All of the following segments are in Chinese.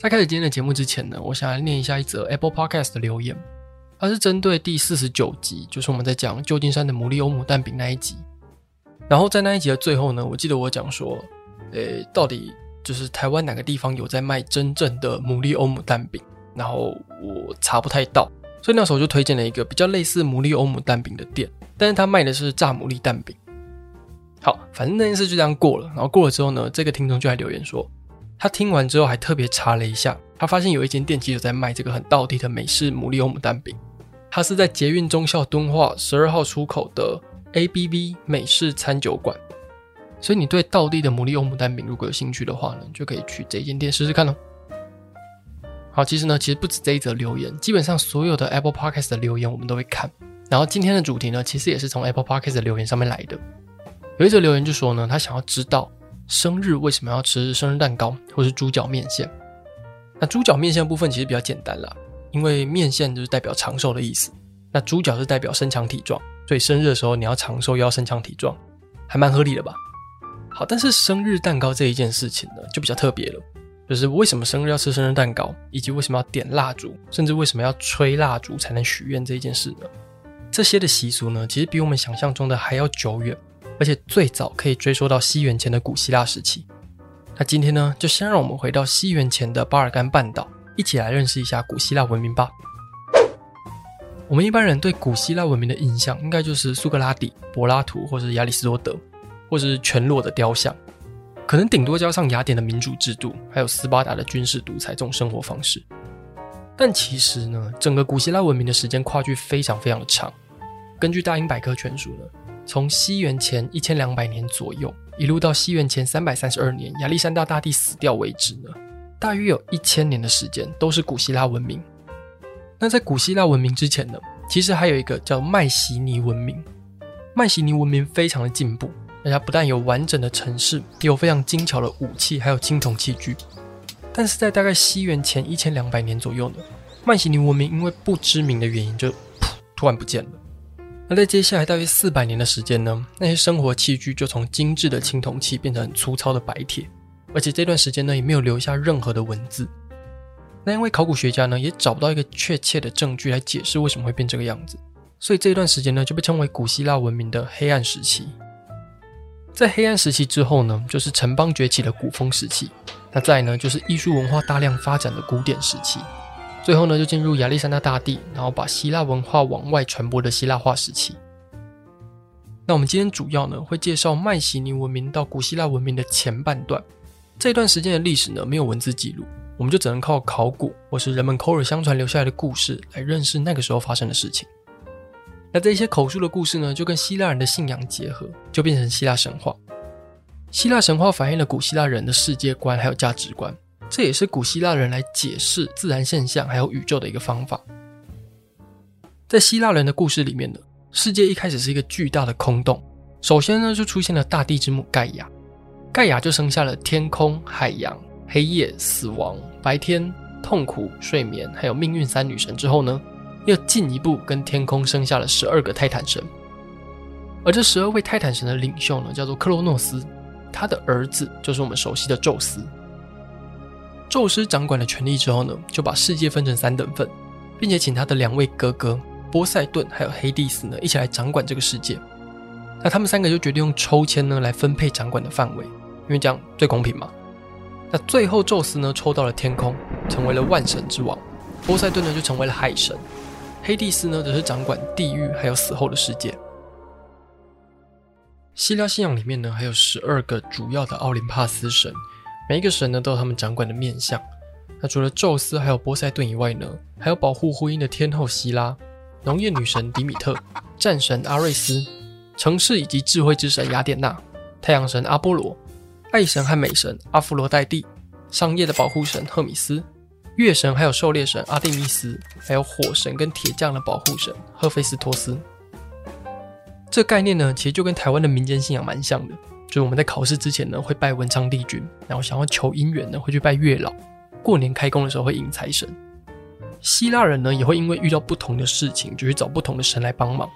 在开始今天的节目之前呢，我想来念一下一则 Apple Podcast 的留言，它是针对第四十九集，就是我们在讲旧金山的牡蛎欧姆蛋饼那一集。然后在那一集的最后呢，我记得我讲说，诶，到底就是台湾哪个地方有在卖真正的牡蛎欧姆蛋饼？然后我查不太到，所以那时候就推荐了一个比较类似牡蛎欧姆蛋饼的店，但是他卖的是炸牡蛎蛋饼。好，反正那件事就这样过了。然后过了之后呢，这个听众就来留言说。他听完之后还特别查了一下，他发现有一间店其实在卖这个很道地的美式牡蛎欧姆蛋饼。它是在捷运忠孝敦化十二号出口的 ABV 美式餐酒馆。所以你对道地的牡蛎欧姆蛋饼如果有兴趣的话呢，就可以去这间店试试看哦。好，其实呢，其实不止这一则留言，基本上所有的 Apple Podcast 的留言我们都会看。然后今天的主题呢，其实也是从 Apple Podcast 的留言上面来的。有一则留言就说呢，他想要知道。生日为什么要吃生日蛋糕或是猪脚面线？那猪脚面线部分其实比较简单啦，因为面线就是代表长寿的意思，那猪脚是代表身强体壮，所以生日的时候你要长寿要身强体壮，还蛮合理的吧？好，但是生日蛋糕这一件事情呢，就比较特别了，就是为什么生日要吃生日蛋糕，以及为什么要点蜡烛，甚至为什么要吹蜡烛才能许愿这一件事呢？这些的习俗呢，其实比我们想象中的还要久远。而且最早可以追溯到西元前的古希腊时期。那今天呢，就先让我们回到西元前的巴尔干半岛，一起来认识一下古希腊文明吧。我们一般人对古希腊文明的印象，应该就是苏格拉底、柏拉图，或是亚里士多德，或是全裸的雕像，可能顶多加上雅典的民主制度，还有斯巴达的军事独裁这种生活方式。但其实呢，整个古希腊文明的时间跨距非常非常的长。根据大英百科全书呢。从西元前一千两百年左右，一路到西元前三百三十二年亚历山大大帝死掉为止呢，大约有一千年的时间都是古希腊文明。那在古希腊文明之前呢，其实还有一个叫迈锡尼文明。迈锡尼文明非常的进步，大家不但有完整的城市，也有非常精巧的武器，还有青铜器具。但是在大概西元前一千两百年左右呢，迈锡尼文明因为不知名的原因就突然不见了。那在接下来大约四百年的时间呢，那些生活器具就从精致的青铜器变成粗糙的白铁，而且这段时间呢也没有留下任何的文字。那因为考古学家呢也找不到一个确切的证据来解释为什么会变这个样子，所以这段时间呢就被称为古希腊文明的黑暗时期。在黑暗时期之后呢，就是城邦崛起的古风时期，那再呢就是艺术文化大量发展的古典时期。最后呢，就进入亚历山大大帝，然后把希腊文化往外传播的希腊化时期。那我们今天主要呢会介绍迈锡尼文明到古希腊文明的前半段。这段时间的历史呢没有文字记录，我们就只能靠考古或是人们口耳相传留下来的故事来认识那个时候发生的事情。那这些口述的故事呢，就跟希腊人的信仰结合，就变成希腊神话。希腊神话反映了古希腊人的世界观还有价值观。这也是古希腊人来解释自然现象还有宇宙的一个方法。在希腊人的故事里面呢，世界一开始是一个巨大的空洞。首先呢，就出现了大地之母盖亚，盖亚就生下了天空、海洋、黑夜、死亡、白天、痛苦、睡眠，还有命运三女神。之后呢，又进一步跟天空生下了十二个泰坦神。而这十二位泰坦神的领袖呢，叫做克洛诺斯，他的儿子就是我们熟悉的宙斯。宙斯掌管了权力之后呢，就把世界分成三等份，并且请他的两位哥哥波塞顿还有黑帝斯呢一起来掌管这个世界。那他们三个就决定用抽签呢来分配掌管的范围，因为这样最公平嘛。那最后宙斯呢抽到了天空，成为了万神之王；波塞顿呢就成为了海神；黑帝斯呢则是掌管地狱还有死后的世界。希腊信仰里面呢，还有十二个主要的奥林帕斯神，每一个神呢都有他们掌管的面相。那除了宙斯还有波塞顿以外呢，还有保护婚姻的天后希拉、农业女神迪米特、战神阿瑞斯、城市以及智慧之神雅典娜、太阳神阿波罗、爱神和美神阿芙罗黛蒂、商业的保护神赫米斯、月神还有狩猎神阿蒂密斯，还有火神跟铁匠的保护神赫菲斯托斯。这概念呢，其实就跟台湾的民间信仰蛮像的，就是我们在考试之前呢，会拜文昌帝君，然后想要求姻缘呢，会去拜月老，过年开工的时候会迎财神。希腊人呢，也会因为遇到不同的事情，就去找不同的神来帮忙。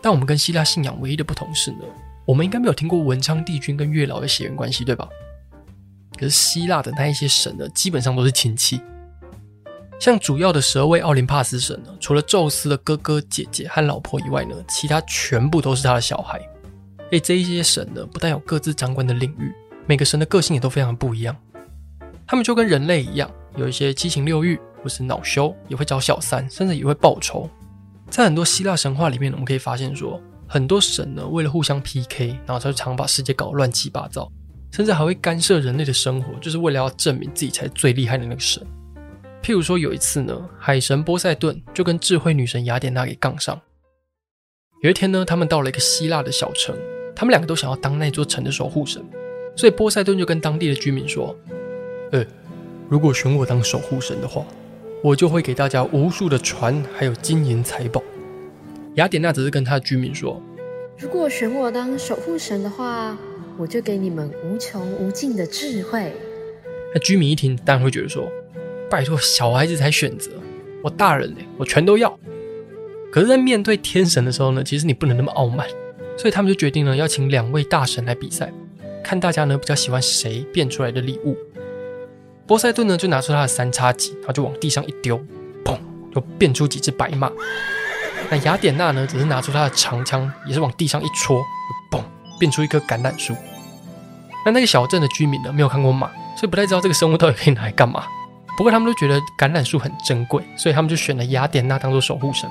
但我们跟希腊信仰唯一的不同是呢，我们应该没有听过文昌帝君跟月老的血缘关系，对吧？可是希腊的那一些神呢，基本上都是亲戚。像主要的十二位奥林帕斯神呢，除了宙斯的哥哥姐姐和老婆以外呢，其他全部都是他的小孩。诶，这一些神呢，不但有各自掌管的领域，每个神的个性也都非常不一样。他们就跟人类一样，有一些七情六欲，或是恼羞，也会找小三，甚至也会报仇。在很多希腊神话里面，我们可以发现说，很多神呢，为了互相 PK，然后他就常把世界搞得乱七八糟，甚至还会干涉人类的生活，就是为了要证明自己才是最厉害的那个神。譬如说，有一次呢，海神波塞顿就跟智慧女神雅典娜给杠上。有一天呢，他们到了一个希腊的小城，他们两个都想要当那座城的守护神，所以波塞顿就跟当地的居民说：“呃，如果选我当守护神的话，我就会给大家无数的船，还有金银财宝。”雅典娜只是跟他的居民说：“如果选我当守护神的话，我就给你们无穷无尽的智慧。”那居民一听，当然会觉得说。拜托，小孩子才选择，我大人呢，我全都要。可是，在面对天神的时候呢，其实你不能那么傲慢，所以他们就决定了要请两位大神来比赛，看大家呢比较喜欢谁变出来的礼物。波塞顿呢就拿出他的三叉戟，然后就往地上一丢，砰，就变出几只白马。那雅典娜呢，只是拿出他的长枪，也是往地上一戳，砰，变出一棵橄榄树。那那个小镇的居民呢，没有看过马，所以不太知道这个生物到底可以拿来干嘛。不过他们都觉得橄榄树很珍贵，所以他们就选了雅典娜当做守护神。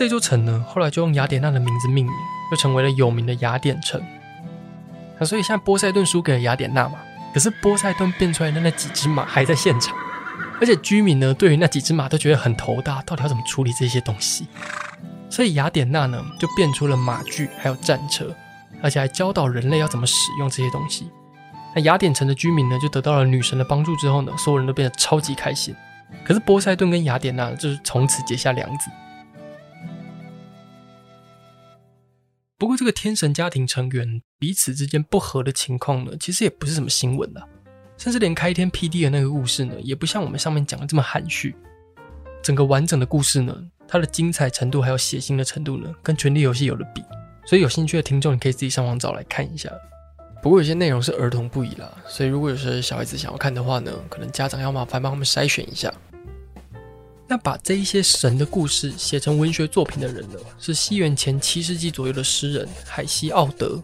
这座城呢，后来就用雅典娜的名字命名，就成为了有名的雅典城。那所以现在波塞顿输给了雅典娜嘛，可是波塞顿变出来的那几只马还在现场，而且居民呢对于那几只马都觉得很头大，到底要怎么处理这些东西？所以雅典娜呢就变出了马具，还有战车，而且还教导人类要怎么使用这些东西。那雅典城的居民呢，就得到了女神的帮助之后呢，所有人都变得超级开心。可是波塞顿跟雅典娜就是从此结下梁子。不过这个天神家庭成员彼此之间不和的情况呢，其实也不是什么新闻的，甚至连开天辟地的那个故事呢，也不像我们上面讲的这么含蓄。整个完整的故事呢，它的精彩程度还有血腥的程度呢，跟《权力游戏》有的比。所以有兴趣的听众，你可以自己上网找来看一下。不过有些内容是儿童不宜啦，所以如果有些小孩子想要看的话呢，可能家长要麻烦帮他们筛选一下。那把这一些神的故事写成文学作品的人呢，是西元前七世纪左右的诗人海西奥德。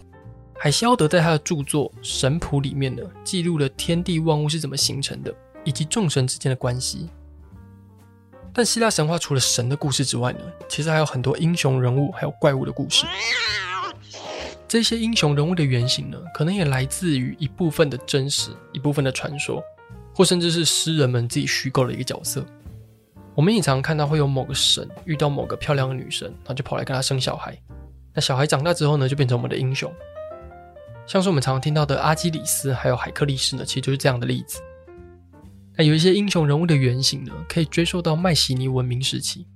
海西奥德在他的著作《神谱》里面呢，记录了天地万物是怎么形成的，以及众神之间的关系。但希腊神话除了神的故事之外呢，其实还有很多英雄人物还有怪物的故事。这些英雄人物的原型呢，可能也来自于一部分的真实，一部分的传说，或甚至是诗人们自己虚构的一个角色。我们也常常看到会有某个神遇到某个漂亮的女神，然后就跑来跟她生小孩。那小孩长大之后呢，就变成我们的英雄。像是我们常常听到的阿基里斯，还有海克力士呢，其实就是这样的例子。那有一些英雄人物的原型呢，可以追溯到迈锡尼文明时期。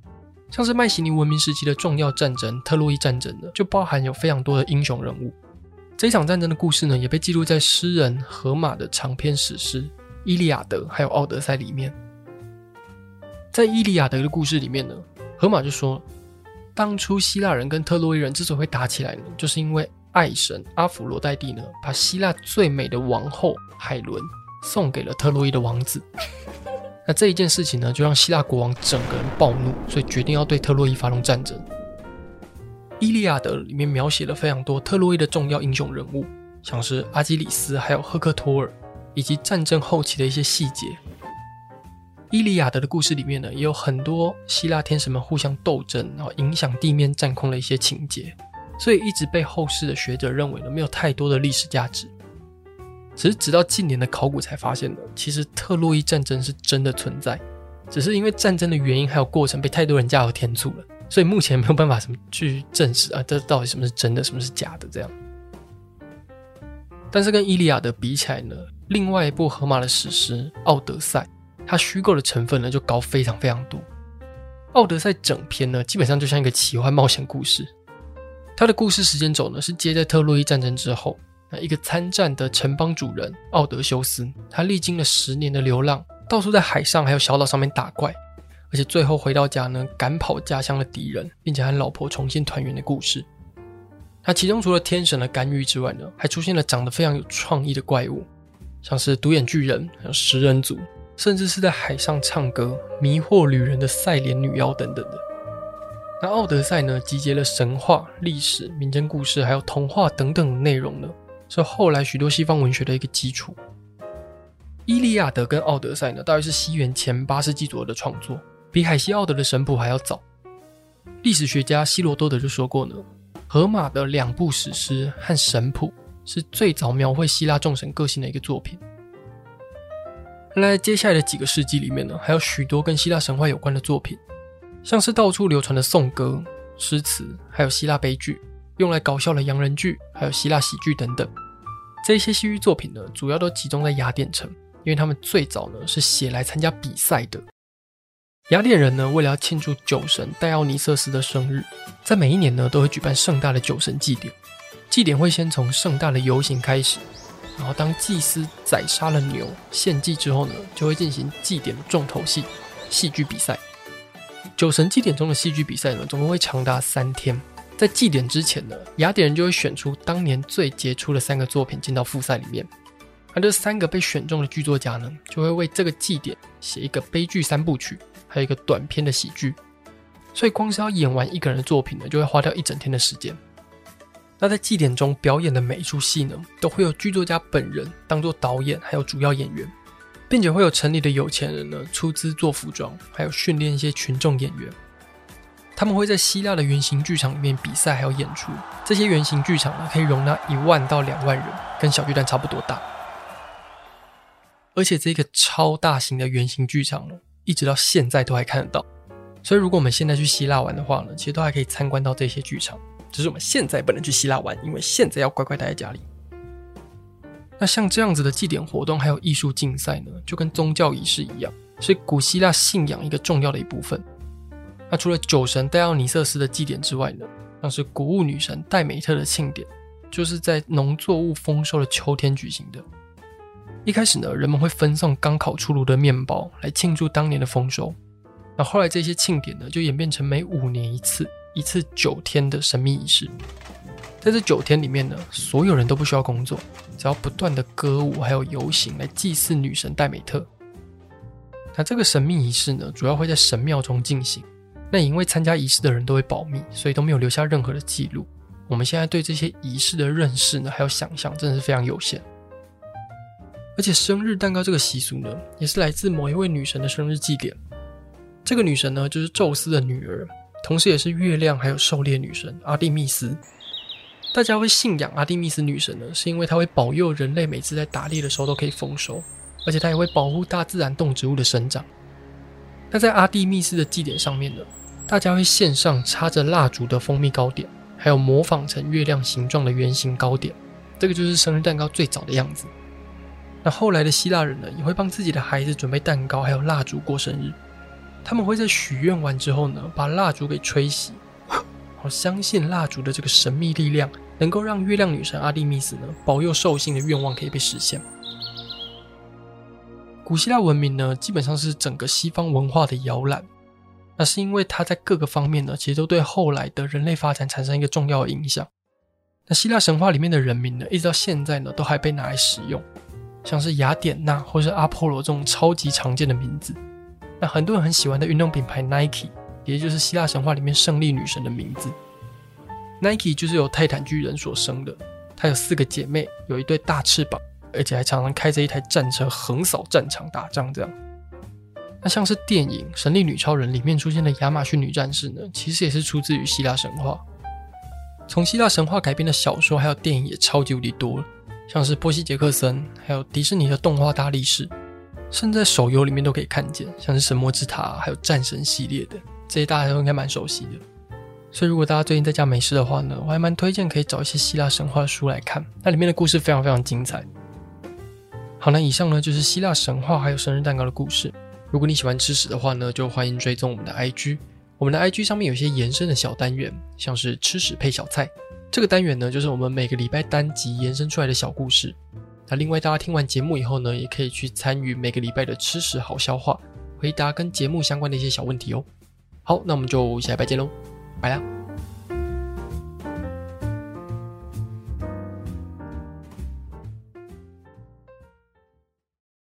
像是迈锡尼文明时期的重要战争特洛伊战争呢，就包含有非常多的英雄人物。这一场战争的故事呢，也被记录在诗人荷马的长篇史诗《伊利亚德》还有《奥德赛》里面。在《伊利亚德》的故事里面呢，荷马就说，当初希腊人跟特洛伊人之所以会打起来呢，就是因为爱神阿芙罗黛蒂呢，把希腊最美的王后海伦送给了特洛伊的王子。那这一件事情呢，就让希腊国王整个人暴怒，所以决定要对特洛伊发动战争。《伊利亚德》里面描写了非常多特洛伊的重要英雄人物，像是阿基里斯，还有赫克托尔，以及战争后期的一些细节。《伊利亚德》的故事里面呢，也有很多希腊天神们互相斗争，然后影响地面战况的一些情节，所以一直被后世的学者认为呢没有太多的历史价值。只是直到近年的考古才发现呢，其实特洛伊战争是真的存在，只是因为战争的原因还有过程被太多人加油添醋了，所以目前没有办法什么去证实啊，这到底什么是真的，什么是假的这样。但是跟《伊利亚德》比起来呢，另外一部荷马的史诗《奥德赛》，它虚构的成分呢就高非常非常多。《奥德赛》整篇呢基本上就像一个奇幻冒险故事，它的故事时间轴呢是接在特洛伊战争之后。那一个参战的城邦主人奥德修斯，他历经了十年的流浪，到处在海上还有小岛上面打怪，而且最后回到家呢，赶跑家乡的敌人，并且和老婆重新团圆的故事。那其中除了天神的干预之外呢，还出现了长得非常有创意的怪物，像是独眼巨人、还有食人族，甚至是在海上唱歌迷惑旅人的赛莲女妖等等的。那奥德赛呢，集结了神话、历史、民间故事，还有童话等等内容呢。是后来许多西方文学的一个基础。《伊利亚德》跟《奥德赛》呢，大约是西元前八世纪左右的创作，比海西奥德的神谱还要早。历史学家希罗多德就说过呢，荷马的两部史诗和神谱是最早描绘希腊众神个性的一个作品。在接下来的几个世纪里面呢，还有许多跟希腊神话有关的作品，像是到处流传的颂歌、诗词，还有希腊悲剧。用来搞笑的洋人剧，还有希腊喜剧等等，这些戏剧作品呢，主要都集中在雅典城，因为他们最早呢是写来参加比赛的。雅典人呢，为了要庆祝酒神戴奥尼瑟斯的生日，在每一年呢都会举办盛大的酒神祭典。祭典会先从盛大的游行开始，然后当祭司宰杀了牛献祭之后呢，就会进行祭典的重头戏——戏剧比赛。酒神祭典中的戏剧比赛呢，总共会长达三天。在祭典之前呢，雅典人就会选出当年最杰出的三个作品进到复赛里面。而这三个被选中的剧作家呢，就会为这个祭典写一个悲剧三部曲，还有一个短篇的喜剧。所以光是要演完一个人的作品呢，就会花掉一整天的时间。那在祭典中表演的每一出戏呢，都会有剧作家本人当做导演，还有主要演员，并且会有城里的有钱人呢出资做服装，还有训练一些群众演员。他们会在希腊的圆形剧场里面比赛，还有演出。这些圆形剧场呢，可以容纳一万到两万人，跟小巨蛋差不多大。而且这个超大型的圆形剧场呢，一直到现在都还看得到。所以如果我们现在去希腊玩的话呢，其实都还可以参观到这些剧场。只是我们现在不能去希腊玩，因为现在要乖乖待在家里。那像这样子的祭典活动还有艺术竞赛呢，就跟宗教仪式一样，是古希腊信仰一个重要的一部分。那除了酒神戴奥尼瑟斯的祭典之外呢，像是谷物女神戴美特的庆典，就是在农作物丰收的秋天举行的。一开始呢，人们会分送刚烤出炉的面包来庆祝当年的丰收。那后来这些庆典呢，就演变成每五年一次、一次九天的神秘仪式。在这九天里面呢，所有人都不需要工作，只要不断的歌舞还有游行来祭祀女神戴美特。那这个神秘仪式呢，主要会在神庙中进行。那因为参加仪式的人都会保密，所以都没有留下任何的记录。我们现在对这些仪式的认识呢，还有想象，真的是非常有限。而且生日蛋糕这个习俗呢，也是来自某一位女神的生日祭典。这个女神呢，就是宙斯的女儿，同时也是月亮还有狩猎女神阿蒂密斯。大家会信仰阿蒂密斯女神呢，是因为她会保佑人类每次在打猎的时候都可以丰收，而且她也会保护大自然动植物的生长。那在阿蒂密斯的祭典上面呢，大家会献上插着蜡烛的蜂蜜糕点，还有模仿成月亮形状的圆形糕点，这个就是生日蛋糕最早的样子。那后来的希腊人呢，也会帮自己的孩子准备蛋糕，还有蜡烛过生日。他们会在许愿完之后呢，把蜡烛给吹熄，好相信蜡烛的这个神秘力量，能够让月亮女神阿蒂密斯呢保佑寿星的愿望可以被实现。古希腊文明呢，基本上是整个西方文化的摇篮。那是因为它在各个方面呢，其实都对后来的人类发展产生一个重要的影响。那希腊神话里面的人名呢，一直到现在呢，都还被拿来使用，像是雅典娜或是阿波罗这种超级常见的名字。那很多人很喜欢的运动品牌 Nike，也就是希腊神话里面胜利女神的名字。Nike 就是由泰坦巨人所生的，她有四个姐妹，有一对大翅膀，而且还常常开着一台战车横扫战场打仗这样。那像是电影《神力女超人》里面出现的亚马逊女战士呢，其实也是出自于希腊神话。从希腊神话改编的小说还有电影也超级无敌多，像是波西·杰克森，还有迪士尼的动画大力士，甚至在手游里面都可以看见，像是神魔之塔还有战神系列的，这些大家都应该蛮熟悉的。所以如果大家最近在家没事的话呢，我还蛮推荐可以找一些希腊神话的书来看，那里面的故事非常非常精彩。好，那以上呢就是希腊神话还有生日蛋糕的故事。如果你喜欢吃屎的话呢，就欢迎追踪我们的 IG。我们的 IG 上面有一些延伸的小单元，像是吃屎配小菜这个单元呢，就是我们每个礼拜单集延伸出来的小故事。那另外，大家听完节目以后呢，也可以去参与每个礼拜的吃食好消化，回答跟节目相关的一些小问题哦。好，那我们就下礼拜见喽，拜啦。